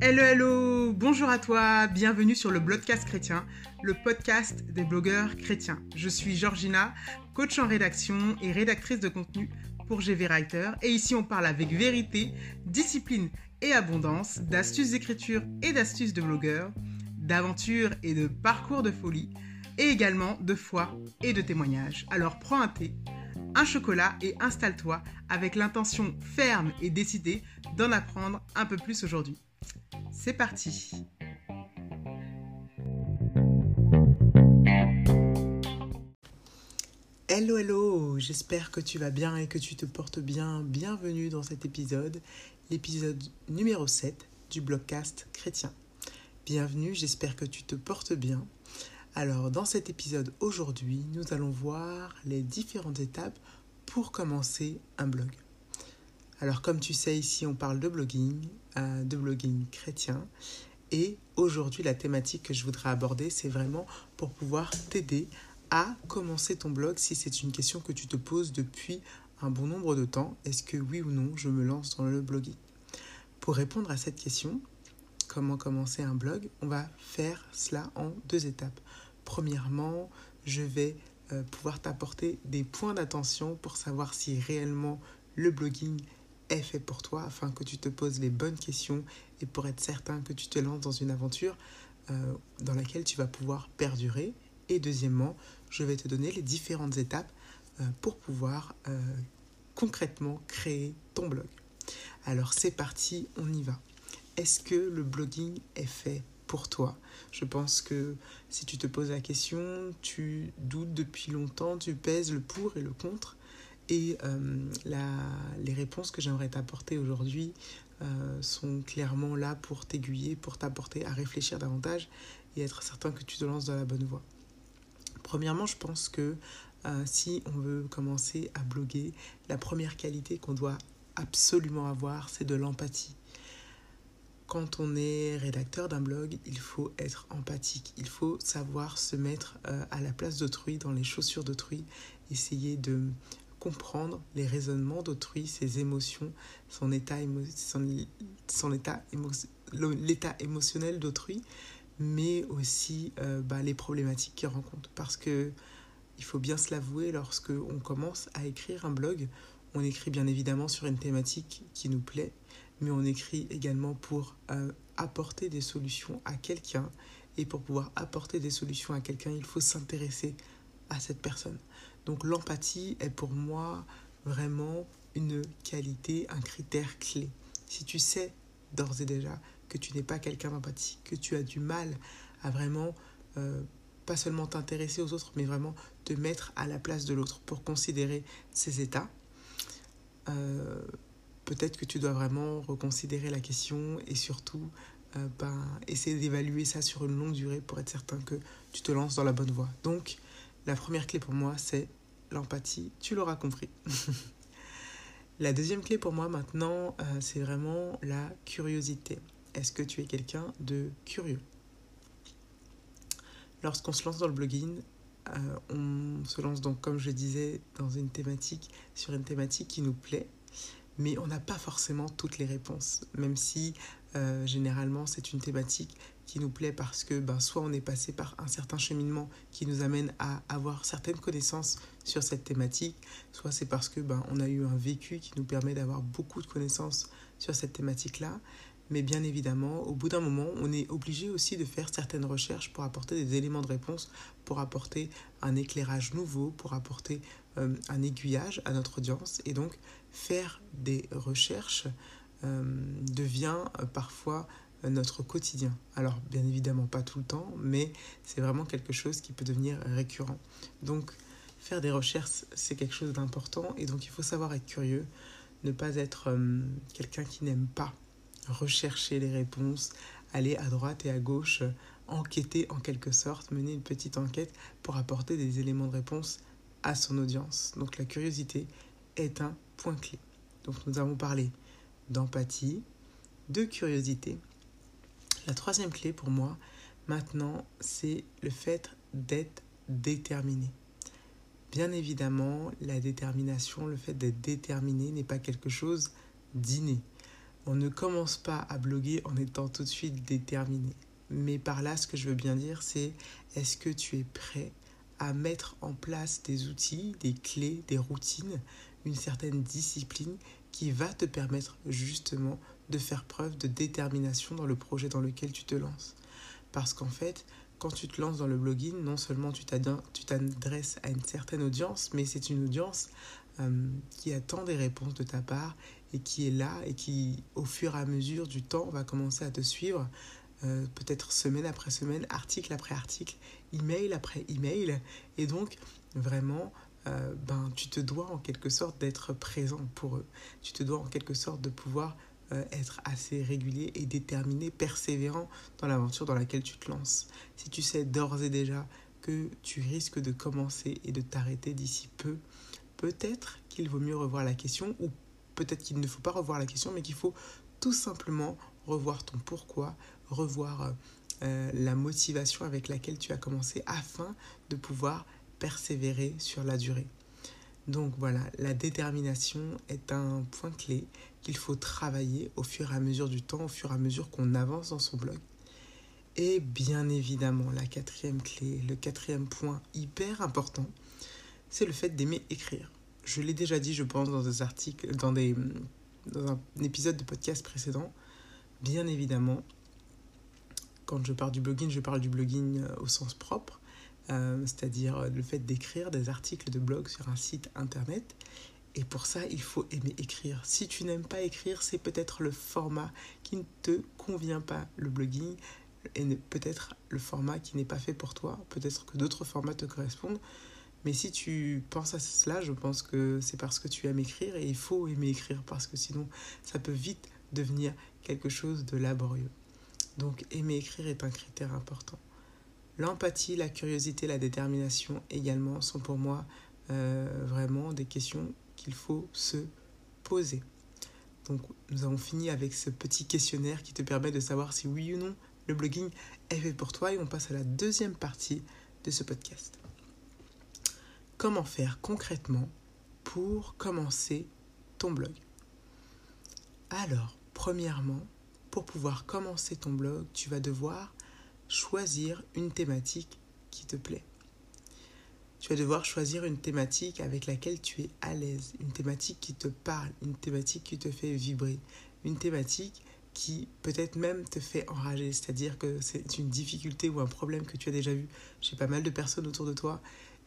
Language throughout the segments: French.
Hello, hello, bonjour à toi, bienvenue sur le Blogcast chrétien, le podcast des blogueurs chrétiens. Je suis Georgina, coach en rédaction et rédactrice de contenu pour GV Writer. Et ici, on parle avec vérité, discipline et abondance, d'astuces d'écriture et d'astuces de blogueurs, d'aventures et de parcours de folie, et également de foi et de témoignages. Alors prends un thé, un chocolat et installe-toi avec l'intention ferme et décidée d'en apprendre un peu plus aujourd'hui. C'est parti Hello hello, j'espère que tu vas bien et que tu te portes bien. Bienvenue dans cet épisode, l'épisode numéro 7 du blogcast chrétien. Bienvenue, j'espère que tu te portes bien. Alors dans cet épisode aujourd'hui, nous allons voir les différentes étapes pour commencer un blog. Alors comme tu sais ici on parle de blogging, euh, de blogging chrétien et aujourd'hui la thématique que je voudrais aborder c'est vraiment pour pouvoir t'aider à commencer ton blog si c'est une question que tu te poses depuis un bon nombre de temps. Est-ce que oui ou non je me lance dans le blogging? Pour répondre à cette question, comment commencer un blog, on va faire cela en deux étapes. Premièrement, je vais euh, pouvoir t'apporter des points d'attention pour savoir si réellement le blogging est fait pour toi afin que tu te poses les bonnes questions et pour être certain que tu te lances dans une aventure euh, dans laquelle tu vas pouvoir perdurer. Et deuxièmement, je vais te donner les différentes étapes euh, pour pouvoir concrètement créer ton blog. Alors c'est parti, on y va. Est-ce que le blogging est fait pour toi Je pense que si tu te poses la question, tu doutes depuis longtemps, tu pèses le pour et le contre. Et euh, les réponses que j'aimerais t'apporter aujourd'hui sont clairement là pour t'aiguiller, pour t'apporter à réfléchir davantage et être certain que tu te lances dans la bonne voie. Premièrement, je pense que euh, si on veut commencer à bloguer, la première qualité qu'on doit absolument avoir, c'est de l'empathie. Quand on est rédacteur d'un blog, il faut être empathique. Il faut savoir se mettre euh, à la place d'autrui, dans les chaussures d'autrui, essayer de comprendre les raisonnements d'autrui, ses émotions, son état, son état l'état émotionnel d'autrui mais aussi euh, bah, les problématiques qu'ils rencontrent. Parce que il faut bien se l'avouer, lorsque on commence à écrire un blog, on écrit bien évidemment sur une thématique qui nous plaît, mais on écrit également pour euh, apporter des solutions à quelqu'un. Et pour pouvoir apporter des solutions à quelqu'un, il faut s'intéresser à cette personne. Donc l'empathie est pour moi vraiment une qualité, un critère clé. Si tu sais d'ores et déjà que tu n'es pas quelqu'un d'empathique, que tu as du mal à vraiment euh, pas seulement t'intéresser aux autres, mais vraiment te mettre à la place de l'autre pour considérer ses états. Euh, peut-être que tu dois vraiment reconsidérer la question et surtout euh, ben, essayer d'évaluer ça sur une longue durée pour être certain que tu te lances dans la bonne voie. Donc, la première clé pour moi, c'est l'empathie. Tu l'auras compris. la deuxième clé pour moi maintenant, c'est vraiment la curiosité. Est-ce que tu es quelqu'un de curieux? Lorsqu'on se lance dans le blogging, euh, on se lance donc, comme je disais, dans une thématique, sur une thématique qui nous plaît, mais on n'a pas forcément toutes les réponses, même si euh, généralement c'est une thématique qui nous plaît parce que ben, soit on est passé par un certain cheminement qui nous amène à avoir certaines connaissances sur cette thématique, soit c'est parce que ben, on a eu un vécu qui nous permet d'avoir beaucoup de connaissances sur cette thématique-là. Mais bien évidemment, au bout d'un moment, on est obligé aussi de faire certaines recherches pour apporter des éléments de réponse, pour apporter un éclairage nouveau, pour apporter euh, un aiguillage à notre audience. Et donc, faire des recherches euh, devient euh, parfois notre quotidien. Alors, bien évidemment, pas tout le temps, mais c'est vraiment quelque chose qui peut devenir récurrent. Donc, faire des recherches, c'est quelque chose d'important. Et donc, il faut savoir être curieux, ne pas être quelqu'un qui n'aime pas rechercher les réponses, aller à droite et à gauche, enquêter en quelque sorte, mener une petite enquête pour apporter des éléments de réponse à son audience. Donc la curiosité est un point clé. Donc nous avons parlé d'empathie, de curiosité. La troisième clé pour moi, maintenant, c'est le fait d'être déterminé. Bien évidemment, la détermination, le fait d'être déterminé n'est pas quelque chose d'inné. On ne commence pas à bloguer en étant tout de suite déterminé. Mais par là, ce que je veux bien dire, c'est est-ce que tu es prêt à mettre en place des outils, des clés, des routines, une certaine discipline qui va te permettre justement de faire preuve de détermination dans le projet dans lequel tu te lances. Parce qu'en fait, quand tu te lances dans le blogging, non seulement tu t'adresses à une certaine audience, mais c'est une audience euh, qui attend des réponses de ta part et qui est là et qui, au fur et à mesure du temps, va commencer à te suivre, euh, peut-être semaine après semaine, article après article, email après email. Et donc, vraiment, euh, ben, tu te dois en quelque sorte d'être présent pour eux. Tu te dois en quelque sorte de pouvoir euh, être assez régulier et déterminé, persévérant dans l'aventure dans laquelle tu te lances. Si tu sais d'ores et déjà que tu risques de commencer et de t'arrêter d'ici peu, peut-être qu'il vaut mieux revoir la question ou peut-être qu'il ne faut pas revoir la question, mais qu'il faut tout simplement revoir ton pourquoi, revoir euh, la motivation avec laquelle tu as commencé afin de pouvoir persévérer sur la durée. Donc voilà, la détermination est un point clé qu'il faut travailler au fur et à mesure du temps, au fur et à mesure qu'on avance dans son blog. Et bien évidemment, la quatrième clé, le quatrième point hyper important, c'est le fait d'aimer écrire. Je l'ai déjà dit, je pense, dans des articles, dans, des, dans un épisode de podcast précédent. Bien évidemment, quand je parle du blogging, je parle du blogging euh, au sens propre. Euh, c'est-à-dire euh, le fait d'écrire des articles de blog sur un site internet. Et pour ça, il faut aimer écrire. Si tu n'aimes pas écrire, c'est peut-être le format qui ne te convient pas, le blogging, et peut-être le format qui n'est pas fait pour toi. Peut-être que d'autres formats te correspondent. Mais si tu penses à cela, je pense que c'est parce que tu aimes écrire et il faut aimer écrire parce que sinon ça peut vite devenir quelque chose de laborieux. Donc aimer écrire est un critère important. L'empathie, la curiosité, la détermination également sont pour moi euh, vraiment des questions qu'il faut se poser. Donc nous avons fini avec ce petit questionnaire qui te permet de savoir si oui ou non le blogging est fait pour toi et on passe à la deuxième partie de ce podcast. Comment faire concrètement pour commencer ton blog? Alors, premièrement, pour pouvoir commencer ton blog, tu vas devoir choisir une thématique qui te plaît. Tu vas devoir choisir une thématique avec laquelle tu es à l'aise, une thématique qui te parle, une thématique qui te fait vibrer, une thématique qui peut-être même te fait enrager, c'est-à-dire que c'est une difficulté ou un problème que tu as déjà vu chez pas mal de personnes autour de toi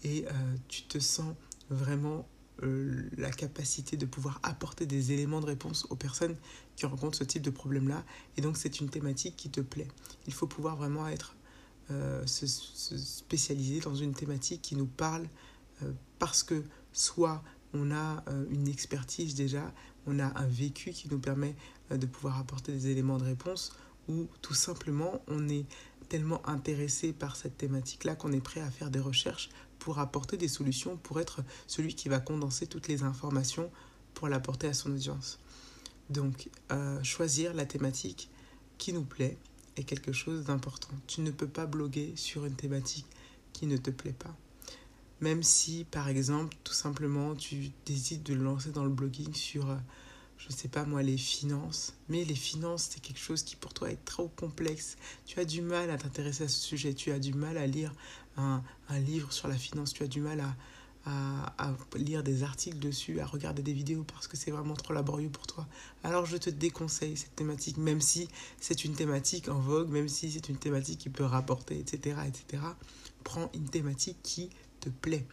et euh, tu te sens vraiment euh, la capacité de pouvoir apporter des éléments de réponse aux personnes qui rencontrent ce type de problème-là. Et donc c'est une thématique qui te plaît. Il faut pouvoir vraiment être euh, se, spécialiser dans une thématique qui nous parle euh, parce que soit on a une expertise déjà, on a un vécu qui nous permet de pouvoir apporter des éléments de réponse, ou tout simplement on est tellement intéressé par cette thématique-là qu'on est prêt à faire des recherches pour apporter des solutions, pour être celui qui va condenser toutes les informations pour l'apporter à son audience. Donc, euh, choisir la thématique qui nous plaît est quelque chose d'important. Tu ne peux pas bloguer sur une thématique qui ne te plaît pas. Même si, par exemple, tout simplement, tu décides de lancer dans le blogging sur euh, je ne sais pas moi, les finances. Mais les finances, c'est quelque chose qui pour toi est trop complexe. Tu as du mal à t'intéresser à ce sujet, tu as du mal à lire un, livre sur la finance, tu as du mal à, à, lire des articles dessus, à regarder des vidéos parce que c'est vraiment trop laborieux pour toi. Alors je te déconseille cette thématique, même si c'est une thématique en vogue, même si c'est une thématique qui peut rapporter, etc., etc. Prends une thématique qui te plaît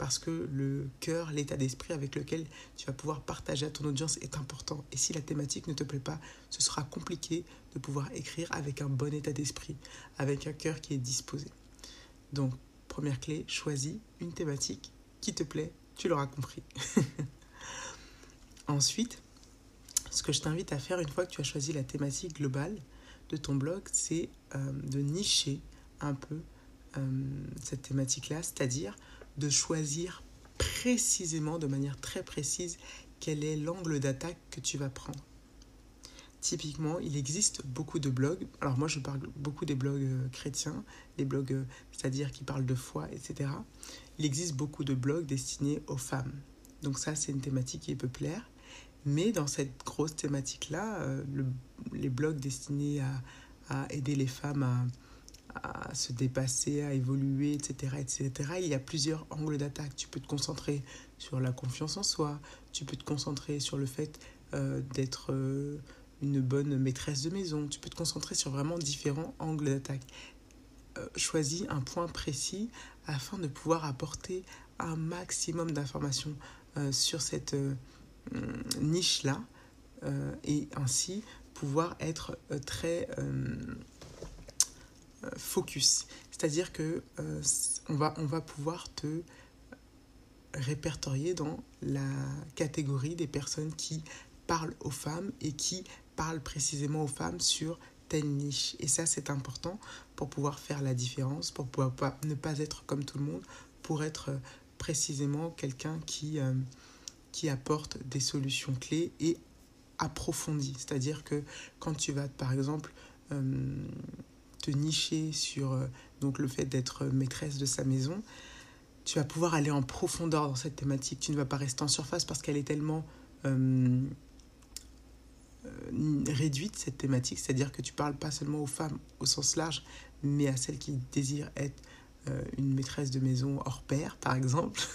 parce que le cœur, l'état d'esprit avec lequel tu vas pouvoir partager à ton audience est important. Et si la thématique ne te plaît pas, ce sera compliqué de pouvoir écrire avec un bon état d'esprit, avec un cœur qui est disposé. Donc, première clé, choisis une thématique qui te plaît, tu l'auras compris. Ensuite, ce que je t'invite à faire une fois que tu as choisi la thématique globale de ton blog, c'est euh, de nicher un peu euh, cette thématique-là, c'est-à-dire de choisir précisément, de manière très précise, quel est l'angle d'attaque que tu vas prendre. Typiquement, il existe beaucoup de blogs. Alors moi, je parle beaucoup des blogs euh, chrétiens, les blogs, euh, c'est-à-dire qui parlent de foi, etc. Il existe beaucoup de blogs destinés aux femmes. Donc ça, c'est une thématique qui peut plaire. Mais dans cette grosse thématique-là, euh, les blogs destinés à, aider les femmes à, se dépasser, à évoluer, etc., etc., il y a plusieurs angles d'attaque. Tu peux te concentrer sur la confiance en soi, tu peux te concentrer sur le fait d'être... une bonne maîtresse de maison. Tu peux te concentrer sur vraiment différents angles d'attaque. Euh, choisis un point précis afin de pouvoir apporter un maximum d'informations euh, sur cette euh, niche-là et ainsi pouvoir être très focus. C'est-à-dire que on, va, on va pouvoir te répertorier dans la catégorie des personnes qui parlent aux femmes et qui parle précisément aux femmes sur telle niche. Et ça, c'est important pour pouvoir faire la différence, pour pouvoir ne pas être comme tout le monde, pour être euh, précisément quelqu'un qui, euh, qui apporte des solutions clés et approfondies. C'est-à-dire que quand tu vas, par exemple, euh, te nicher sur donc le fait d'être maîtresse de sa maison, tu vas pouvoir aller en profondeur dans cette thématique. Tu ne vas pas rester en surface parce qu'elle est tellement réduite cette thématique, c'est-à-dire que tu parles pas seulement aux femmes au sens large, mais à celles qui désirent être euh, une maîtresse de maison hors pair, par exemple.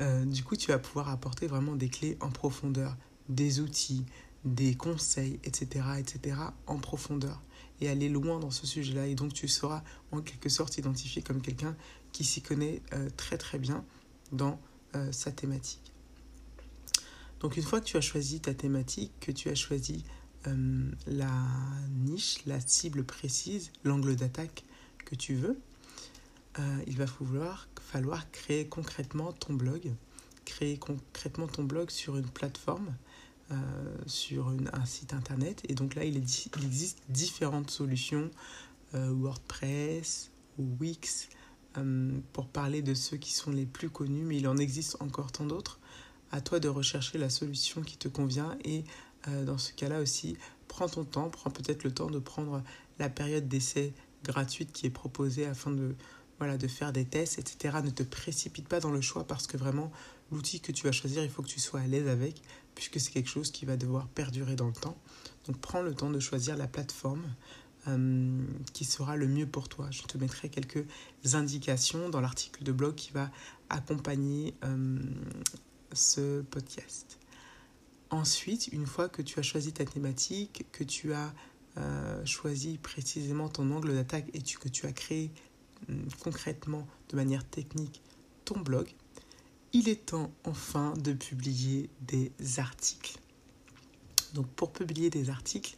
Euh, du coup, tu vas pouvoir apporter vraiment des clés en profondeur, des outils, des conseils, etc., etc., en profondeur, et aller loin dans ce sujet-là. Et donc, tu seras en quelque sorte identifié comme quelqu'un qui s'y connaît très très bien dans sa thématique. Donc une fois que tu as choisi ta thématique, que tu as choisi euh, la niche, la cible précise, l'angle d'attaque que tu veux, euh, il va falloir, falloir créer concrètement ton blog, créer concrètement ton blog sur une plateforme, euh, sur un site internet. Et donc là, il, il existe différentes solutions, WordPress Wix, pour parler de ceux qui sont les plus connus, mais il en existe encore tant d'autres à toi de rechercher la solution qui te convient et euh, dans ce cas-là aussi, prends ton temps, prends peut-être le temps de prendre la période d'essai gratuite qui est proposée afin de, voilà, de faire des tests, etc. Ne te précipite pas dans le choix parce que vraiment, l'outil que tu vas choisir, il faut que tu sois à l'aise avec puisque c'est quelque chose qui va devoir perdurer dans le temps. Donc prends le temps de choisir la plateforme qui sera le mieux pour toi. Je te mettrai quelques indications dans l'article de blog qui va accompagner ce podcast. Ensuite, une fois que tu as choisi ta thématique, que tu as euh, choisi précisément ton angle d'attaque et que tu as créé hum, concrètement de manière technique ton blog, il est temps enfin de publier des articles. Donc pour publier des articles,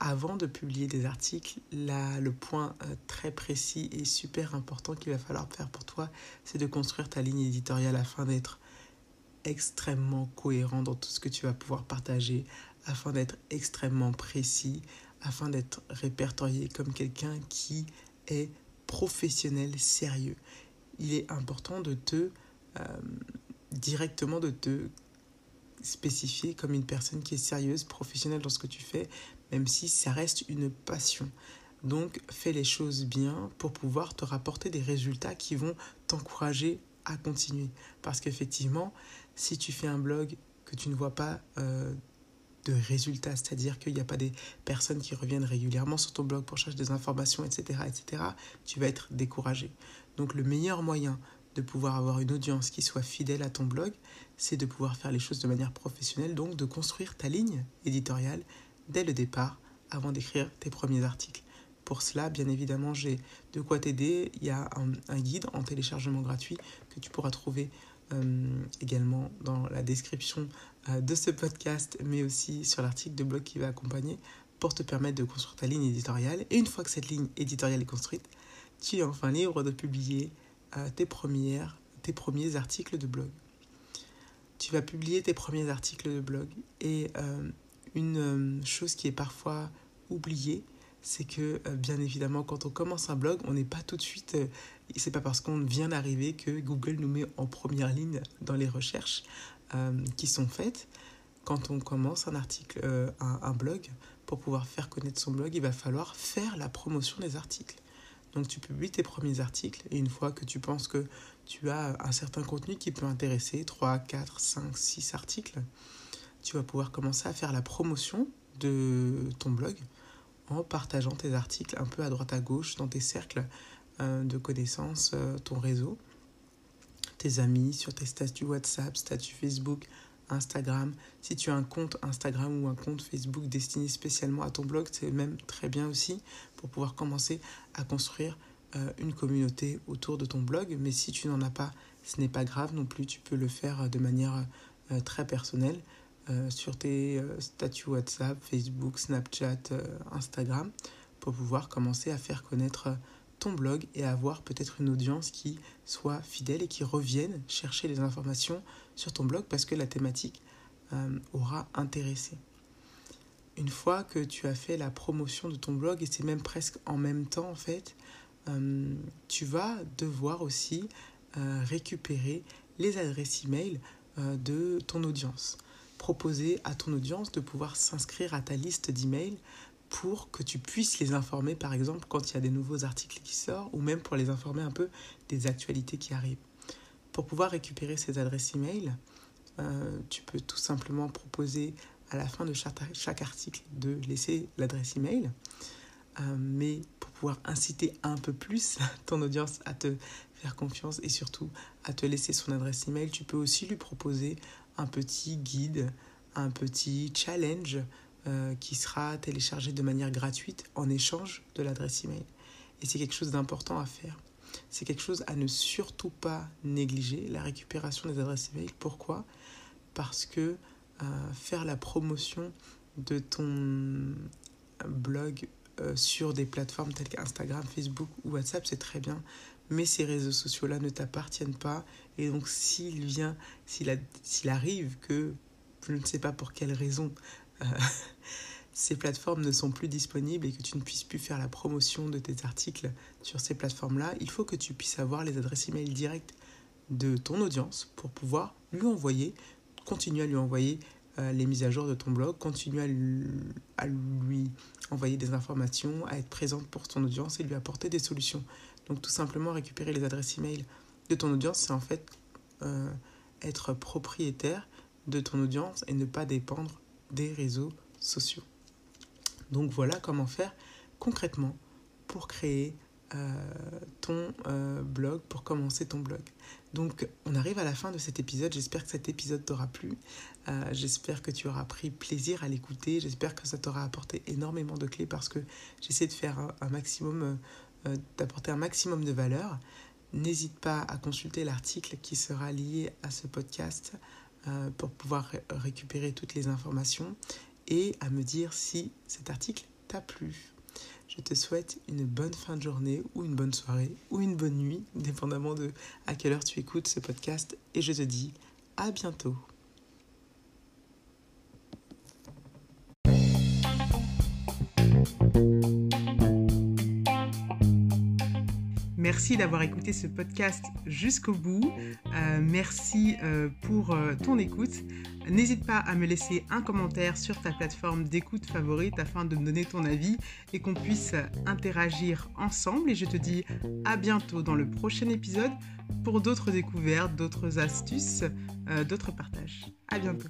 avant de publier des articles, là, le point euh, très précis et super important qu'il va falloir faire pour toi, c'est de construire ta ligne éditoriale afin d'être extrêmement cohérent dans tout ce que tu vas pouvoir partager afin d'être extrêmement précis, afin d'être répertorié comme quelqu'un qui est professionnel, sérieux. Il est important de te euh, directement de te spécifier comme une personne qui est sérieuse, professionnelle dans ce que tu fais, même si ça reste une passion. Donc fais les choses bien pour pouvoir te rapporter des résultats qui vont t'encourager à continuer. Parce qu'effectivement, si tu fais un blog que tu ne vois pas euh, de résultats, c'est-à-dire qu'il n'y a pas des personnes qui reviennent régulièrement sur ton blog pour chercher des informations, etc., etc., tu vas être découragé. Donc le meilleur moyen de pouvoir avoir une audience qui soit fidèle à ton blog, c'est de pouvoir faire les choses de manière professionnelle, donc de construire ta ligne éditoriale dès le départ avant d'écrire tes premiers articles. Pour cela, bien évidemment, j'ai de quoi t'aider. Il y a un, un, guide en téléchargement gratuit que tu pourras trouver euh, également dans la description euh, de ce podcast, mais aussi sur l'article de blog qui va accompagner pour te permettre de construire ta ligne éditoriale. Et une fois que cette ligne éditoriale est construite, tu es enfin libre de publier euh, tes, tes premiers articles de blog. Tu vas publier tes premiers articles de blog. Et une chose qui est parfois oubliée, c'est que bien évidemment quand on commence un blog, on n'est pas tout de suite c'est pas parce qu'on vient d'arriver que Google nous met en première ligne dans les recherches euh, qui sont faites. quand on commence un article, euh, un, blog, pour pouvoir faire connaître son blog, il va falloir faire la promotion des articles. Donc tu publies tes premiers articles et une fois que tu penses que tu as un certain contenu qui peut intéresser, 3, 4, 5, 6 articles, tu vas pouvoir commencer à faire la promotion de ton blog en partageant tes articles un peu à droite à gauche dans tes cercles euh, de connaissances, euh, ton réseau, tes amis, sur tes statuts WhatsApp, statuts Facebook, Instagram. Si tu as un compte Instagram ou un compte Facebook destiné spécialement à ton blog, c'est même très bien aussi pour pouvoir commencer à construire euh, une communauté autour de ton blog. Mais si tu n'en as pas, ce n'est pas grave non plus, tu peux le faire de manière très personnelle. Euh, sur tes euh, statuts WhatsApp, Facebook, Snapchat, euh, Instagram, pour pouvoir commencer à faire connaître ton blog et avoir peut-être une audience qui soit fidèle et qui revienne chercher les informations sur ton blog parce que la thématique aura intéressé. Une fois que tu as fait la promotion de ton blog, et c'est même presque en même temps en fait, tu vas devoir aussi récupérer les adresses e-mail de ton audience proposer à ton audience de pouvoir s'inscrire à ta liste d'emails pour que tu puisses les informer, par exemple, quand il y a des nouveaux articles qui sortent, ou même pour les informer un peu des actualités qui arrivent. Pour pouvoir récupérer ces adresses email, euh, tu peux tout simplement proposer à la fin de chaque, article de laisser l'adresse email. Euh, mais pour pouvoir inciter un peu plus ton audience à te faire confiance et surtout à te laisser son adresse email, tu peux aussi lui proposer un petit guide, un petit challenge euh, qui sera téléchargé de manière gratuite en échange de l'adresse email. Et c'est quelque chose d'important à faire. C'est quelque chose à ne surtout pas négliger, la récupération des adresses email. Pourquoi? Parce que euh, faire la promotion de ton blog euh, sur des plateformes telles qu'Instagram, Facebook ou WhatsApp, c'est très bien mais ces réseaux sociaux-là ne t'appartiennent pas. Et donc s'il vient, s'il arrive que, je ne sais pas pour quelle raison, euh, ces plateformes ne sont plus disponibles et que tu ne puisses plus faire la promotion de tes articles sur ces plateformes-là, il faut que tu puisses avoir les adresses email directes de ton audience pour pouvoir lui envoyer, continuer à lui envoyer euh, les mises à jour de ton blog, continuer à lui, à lui envoyer des informations, à être présente pour ton audience et lui apporter des solutions. Donc tout simplement récupérer les adresses e-mail de ton audience, c'est en fait euh, être propriétaire de ton audience et ne pas dépendre des réseaux sociaux. Donc voilà comment faire concrètement pour créer euh, ton euh, blog, pour commencer ton blog. Donc on arrive à la fin de cet épisode, j'espère que cet épisode t'aura plu, j'espère que tu auras pris plaisir à l'écouter, j'espère que ça t'aura apporté énormément de clés parce que j'essaie de faire un maximum d'apporter un maximum de valeur. N'hésite pas à consulter l'article qui sera lié à ce podcast euh, pour pouvoir récupérer toutes les informations et à me dire si cet article t'a plu. Je te souhaite une bonne fin de journée ou une bonne soirée ou une bonne nuit, dépendamment de à quelle heure tu écoutes ce podcast. Et je te dis à bientôt. Merci d'avoir écouté ce podcast jusqu'au bout. Euh, merci euh, pour euh, ton écoute. N'hésite pas à me laisser un commentaire sur ta plateforme d'écoute favorite afin de me donner ton avis et qu'on puisse interagir ensemble. Et je te dis à bientôt dans le prochain épisode pour d'autres découvertes, d'autres astuces, d'autres partages. À bientôt.